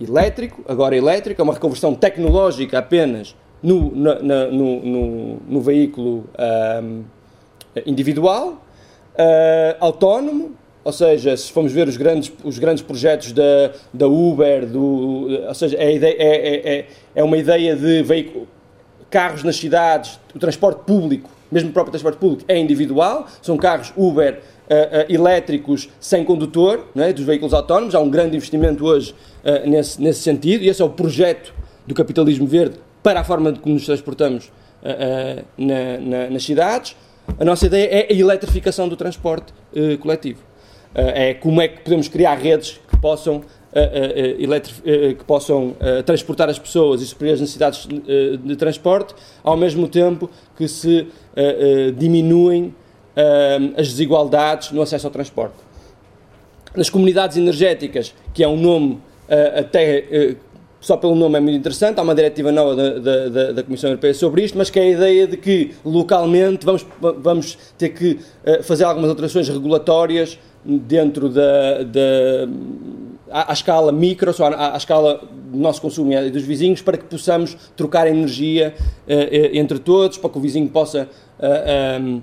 elétrico, agora elétrico, é uma reconversão tecnológica apenas no, na, na, no, no, no, veículo um, individual, uh, autónomo, ou seja, se formos ver os grandes, os grandes projetos da, da Uber, do, ou seja, é, ideia, é, é, é, é uma ideia de veículo, carros nas cidades, o transporte público, mesmo o próprio transporte público, é individual, são carros Uber uh, uh, elétricos sem condutor, é? dos veículos autónomos. Há um grande investimento hoje uh, nesse, nesse sentido, e esse é o projeto do capitalismo verde para a forma de como nos transportamos na, na, nas cidades. A nossa ideia é a eletrificação do transporte coletivo. é como é que podemos criar redes que possam que possam transportar as pessoas e suprir as necessidades de transporte, ao mesmo tempo que se diminuem as desigualdades no acesso ao transporte. Nas comunidades energéticas, que é um nome uh, até uh, só pelo nome é muito interessante, há uma diretiva nova da, da, da, Comissão Europeia sobre isto, mas que é a ideia de que localmente vamos, vamos ter que uh, fazer algumas alterações regulatórias dentro da, da à, à, escala micro, só à, à, escala do nosso consumo e dos vizinhos, para que possamos trocar energia uh, entre todos, para que o vizinho possa uh, um,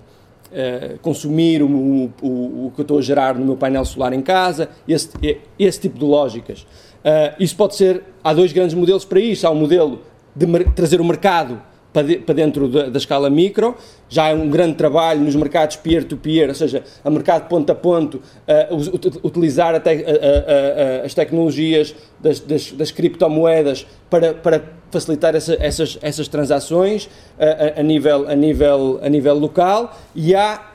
uh, consumir o, o, o, que eu estou a gerar no meu painel solar em casa, esse, esse tipo de lógicas. Uh, isso pode ser, há dois grandes modelos para isso, há um modelo de trazer o mercado para dentro da, da, escala micro. Já é um grande trabalho nos mercados peer-to-peer, -peer, ou seja, a mercado ponto a ponto, uh, utilizar te, uh, uh, as tecnologias das, das, das, criptomoedas para, para facilitar essa, essas, essas transações a, nível, a, nível, a nível local. E, há,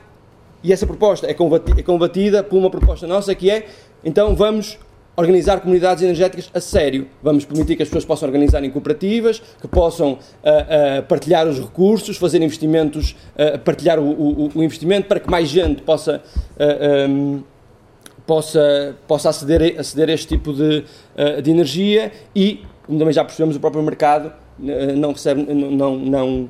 e essa proposta é combatida, é combatida por uma proposta nossa que é, então vamos organizar comunidades energéticas a sério. Vamos permitir que as pessoas possam organizar em cooperativas, que possam uh, uh, partilhar os recursos, fazer investimentos, uh, partilhar o, o, o, investimento para que mais gente possa, um, possa, possa aceder, aceder a este tipo de, de energia e, como também já percebemos, o próprio mercado não recebe, não, não,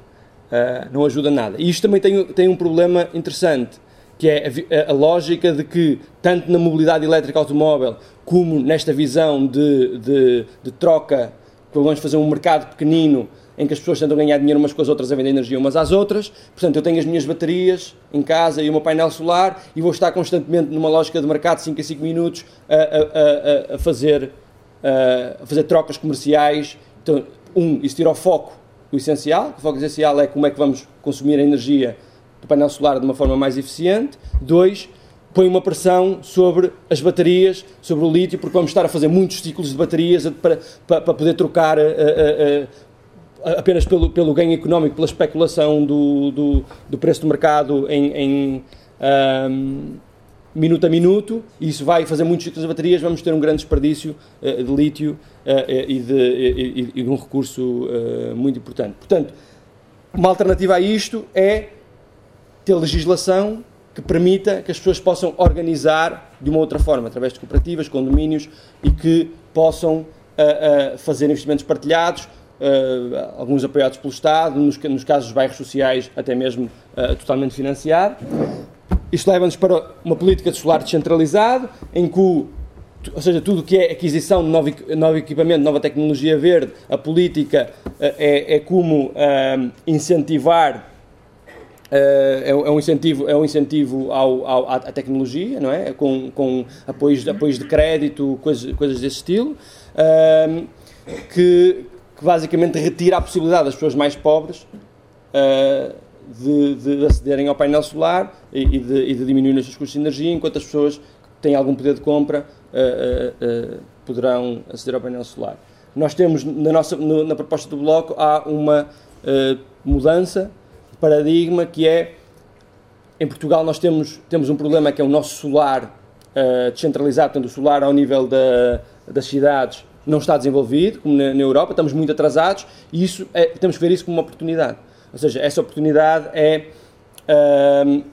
não ajuda nada. E isto também tem, tem um problema interessante que é a, a, lógica de que, tanto na mobilidade elétrica automóvel, como nesta visão de, de, de troca, que vamos fazer um mercado pequenino em que as pessoas tentam ganhar dinheiro umas com as outras a vender energia umas às outras. Portanto, eu tenho as minhas baterias em casa e o meu painel solar e vou estar constantemente numa lógica de mercado de 5 a 5 minutos a, a, a, a fazer, a fazer trocas comerciais. Então, um, isso tira o foco do essencial. O foco essencial é como é que vamos consumir a energia do painel solar de uma forma mais eficiente. Dois, põe uma pressão sobre as baterias, sobre o lítio, porque vamos estar a fazer muitos ciclos de baterias para, para, para poder trocar uh, uh, uh, apenas pelo, pelo ganho económico, pela especulação do, do, do preço do mercado em, em um, minuto a minuto, e isso vai fazer muitos ciclos de baterias, vamos ter um grande desperdício de lítio e, de, e, e de um recurso muito importante. Portanto, uma alternativa a isto é ter legislação que permita que as pessoas possam organizar de uma outra forma, através de cooperativas, condomínios e que possam uh, uh, fazer investimentos partilhados, uh, alguns apoiados pelo Estado, nos, nos, casos dos bairros sociais, até mesmo totalmente financiado. Isto leva-nos para uma política de solar descentralizado, em que, ou seja, tudo o que é aquisição de novo, novo, equipamento, nova tecnologia verde, a política é, é como incentivar é, é, um incentivo, é um incentivo ao, ao, à tecnologia, não é? Com, com apoios, apoios de crédito, coisas, coisas desse estilo, que, que, basicamente retira a possibilidade das pessoas mais pobres uh, de, de, acederem ao painel solar e, e, de, e de diminuir os seus custos de energia, enquanto as pessoas que têm algum poder de compra uh, poderão aceder ao painel solar. Nós temos, na, nossa, no, na proposta do Bloco, há uma mudança paradigma que é em Portugal nós temos, temos um problema que é o nosso solar uh, descentralizado, portanto o solar ao nível da, das cidades não está desenvolvido, como na, na, Europa, estamos muito atrasados e isso é, temos que ver isso como uma oportunidade. Ou seja, essa oportunidade é uh,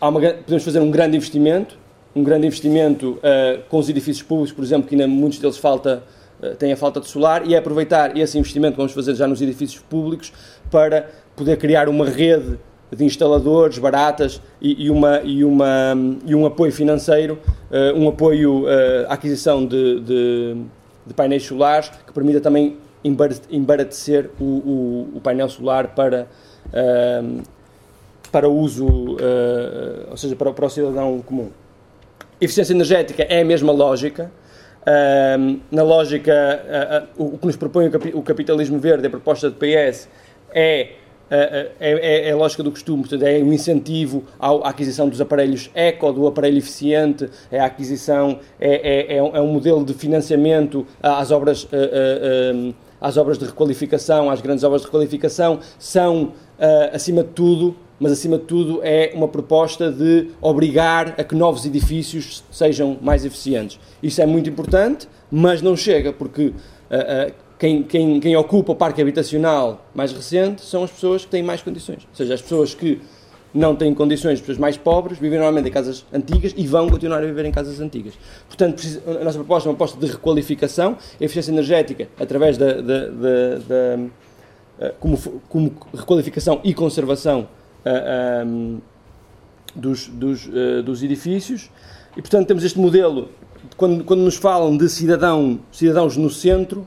uma, podemos fazer um grande investimento, um grande investimento uh, com os edifícios públicos, por exemplo, que ainda muitos deles falta, uh, têm a falta de solar, e é aproveitar esse investimento que vamos fazer já nos edifícios públicos para poder criar uma rede de instaladores baratas e, e, uma, e, uma, e um apoio financeiro, uh, um apoio uh, à aquisição de, de, de, painéis solares que permita também embaratecer o, o, o painel solar para, uh, para uso, ou seja, para, para o cidadão comum. Eficiência energética é a mesma lógica. na lógica, o que nos propõe o capitalismo verde, a proposta de PS, é é, é, é, a lógica do costume, portanto, é um incentivo à aquisição dos aparelhos eco, do aparelho eficiente, é a aquisição, é, é, é um modelo de financiamento às obras, às obras de requalificação, às grandes obras de requalificação, são, acima de tudo, mas acima de tudo é uma proposta de obrigar a que novos edifícios sejam mais eficientes. Isso é muito importante, mas não chega, porque quem, quem, quem ocupa o parque habitacional mais recente são as pessoas que têm mais condições. Ou seja, as pessoas que não têm condições, as pessoas mais pobres, vivem normalmente em casas antigas e vão continuar a viver em casas antigas. Portanto, a nossa proposta é uma proposta de requalificação, eficiência energética, através da, da, da, da eh, como, como, requalificação e conservação uh, eh, um, ehm, dos, dos, uh, dos edifícios. E, portanto, temos este modelo, quando, quando nos falam de cidadão, cidadãos no centro,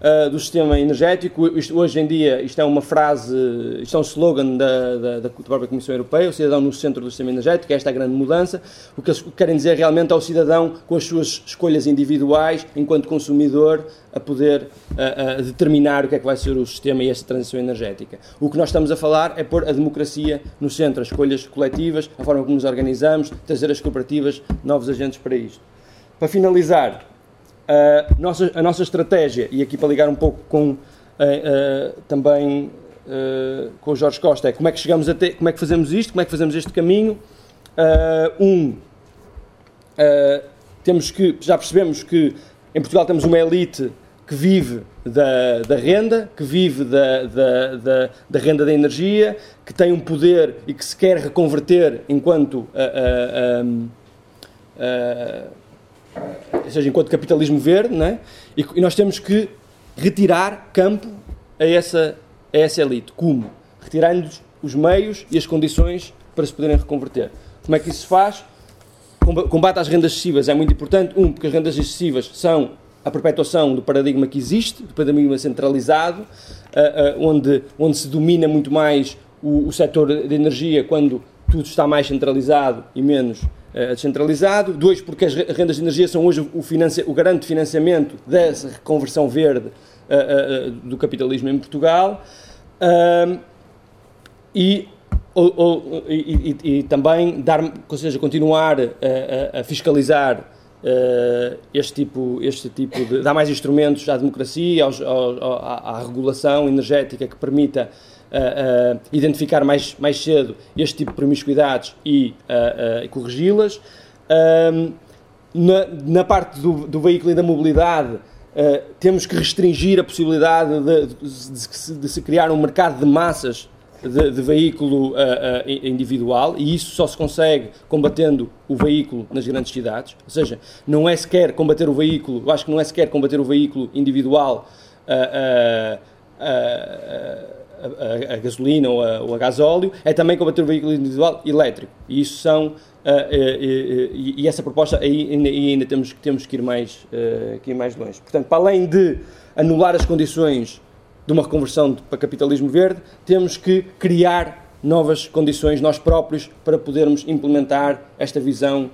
uh, do sistema energético. Isto, hoje em dia, isto é uma frase, isto é um slogan da, da, da própria Comissão Europeia, o cidadão no centro do sistema energético, esta é a grande mudança. O que eles querem dizer realmente é o cidadão com as suas escolhas individuais, enquanto consumidor, a poder uh, uh, determinar o que é que vai ser o sistema e esta transição energética. O que nós estamos a falar é pôr a democracia no centro, as escolhas coletivas, a forma como nos organizamos, trazer as cooperativas, novos agentes para isto. Para finalizar, a nossa, a nossa estratégia, e aqui para ligar um pouco com uh, uh, também uh, com o Jorge Costa, é como é que chegamos até, como é que fazemos isto, como é que fazemos este caminho. um, temos que, já percebemos que em Portugal temos uma elite que vive da, da renda, que vive da, da, da, da, renda da energia, que tem um poder e que se quer reconverter enquanto ou seja, enquanto capitalismo verde, né? e, e nós temos que retirar campo a essa, a essa elite. Como? Retirando-lhes os meios e as condições para se poderem reconverter. Como é que isso se faz? Combate às rendas excessivas é muito importante. Um, porque as rendas excessivas são a perpetuação do paradigma que existe, do paradigma centralizado, uh, uh, onde, onde se domina muito mais o, o setor de energia quando tudo está mais centralizado e menos descentralizado. Dois, porque as rendas de energia são hoje o, o garante de financiamento dessa reconversão verde uh, uh, do capitalismo em Portugal. E, ou, ou, e, e, e, também dar, ou seja, continuar a, a fiscalizar Uh, este tipo, este tipo de dar mais instrumentos à democracia, aos, ao, à, à, regulação energética que permita uh, uh, identificar mais, mais cedo este tipo de promiscuidades e corrigi-las. Na, na, parte do, do, veículo e da mobilidade, temos que restringir a possibilidade de, de, de, se criar um mercado de massas de, de veículo uh, uh, individual e isso só se consegue combatendo o veículo nas grandes cidades. Ou seja, não é sequer combater o veículo, eu acho que não é sequer combater o veículo individual uh, a, a, gasolina ou a, ou a gasóleo, é também combater o veículo individual elétrico. E isso são. e, e, essa proposta aí ainda, ainda temos, temos que, ir mais, que ir mais longe. Portanto, para além de anular as condições de uma reconversão para capitalismo verde, temos que criar novas condições nós próprios para podermos implementar esta visão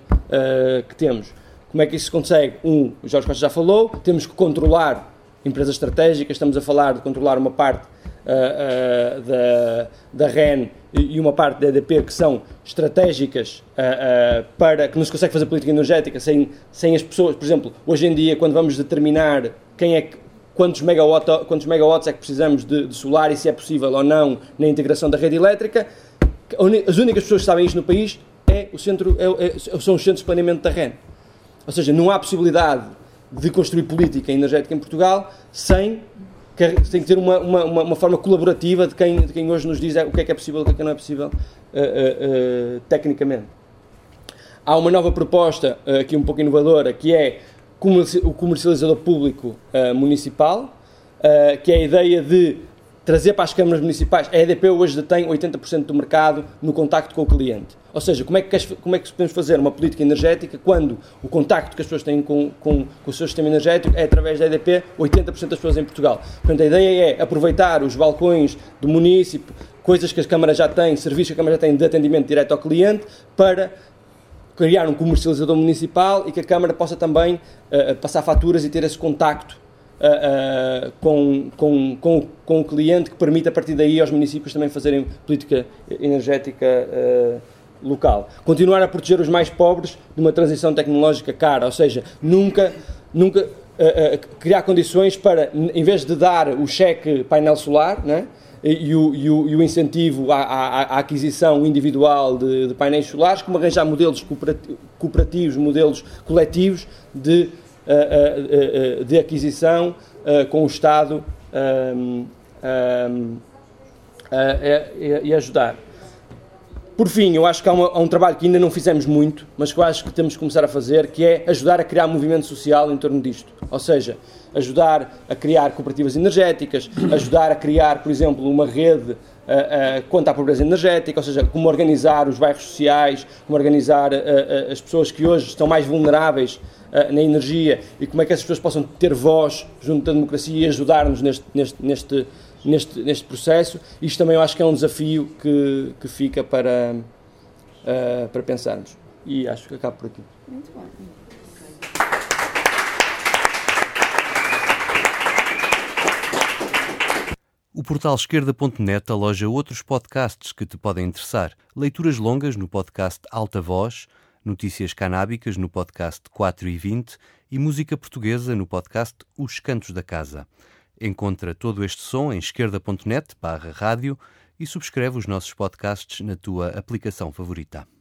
que temos. Como é que isso se consegue? Um, o Jorge Costa já falou, temos que controlar empresas estratégicas, estamos a falar de controlar uma parte uh, da, da REN e uma parte da EDP que são estratégicas para que não se consegue fazer política energética sem, sem as pessoas. Por exemplo, hoje em dia, quando vamos determinar quem é que quantos megawatts, quantos megawatts é que precisamos de, de, solar e se é possível ou não na integração da rede elétrica. As únicas pessoas que sabem isto no país é o centro, é, é, são os centros de planeamento da REN. Ou seja, não há possibilidade de construir política energética em Portugal sem tem que ter uma, uma, uma, forma colaborativa de quem, de quem hoje nos diz o que é que é possível e o que é que não é possível uh, uh, tecnicamente. Há uma nova proposta aqui um pouco inovadora que é o comercializador público municipal, que é a ideia de trazer para as câmaras municipais. A EDP hoje detém 80% do mercado no contacto com o cliente. Ou seja, como é, que, como é que podemos fazer uma política energética quando o contacto que as pessoas têm com, com, com o seu sistema energético é através da EDP, 80% das pessoas em Portugal. Portanto, a ideia é aproveitar os balcões do município, coisas que as câmaras já têm, serviços que a Câmara já tem de atendimento direto ao cliente, para criar um comercializador municipal e que a Câmara possa também uh, passar faturas e ter esse contacto uh, uh, com, com, com, com o cliente que permita a partir daí aos municípios também fazerem política energética local. Continuar a proteger os mais pobres de uma transição tecnológica cara, ou seja, nunca, nunca criar condições para, em vez de dar o cheque painel solar, né, e o, e o, e o incentivo à, à, à, aquisição individual de, de, painéis solares, como arranjar modelos cooperativos, modelos coletivos de, uh, uh, de aquisição com o Estado um, um, e ajudar. Por fim, eu acho que há, há, um trabalho que ainda não fizemos muito, mas que eu acho que temos que começar a fazer, que é ajudar a criar movimento social em torno disto. Ou seja, ajudar a criar cooperativas energéticas, ajudar a criar, por exemplo, uma rede uh, quanto à pobreza energética, ou seja, como organizar os bairros sociais, como organizar as pessoas que hoje estão mais vulneráveis na energia e como é que essas pessoas possam ter voz junto da democracia e ajudar-nos neste, neste, neste, neste, neste processo. Isto também eu acho que é um desafio que, que fica para, para pensarmos. E acho que acabo por aqui. Muito bom. O portal esquerda.net aloja outros podcasts que te podem interessar. Leituras longas no podcast Alta Voz, notícias canábicas no podcast 4 e 20 e música portuguesa no podcast Os Cantos da Casa. Encontra todo este som em esquerda.net barra rádio e subscreve os nossos podcasts na tua aplicação favorita.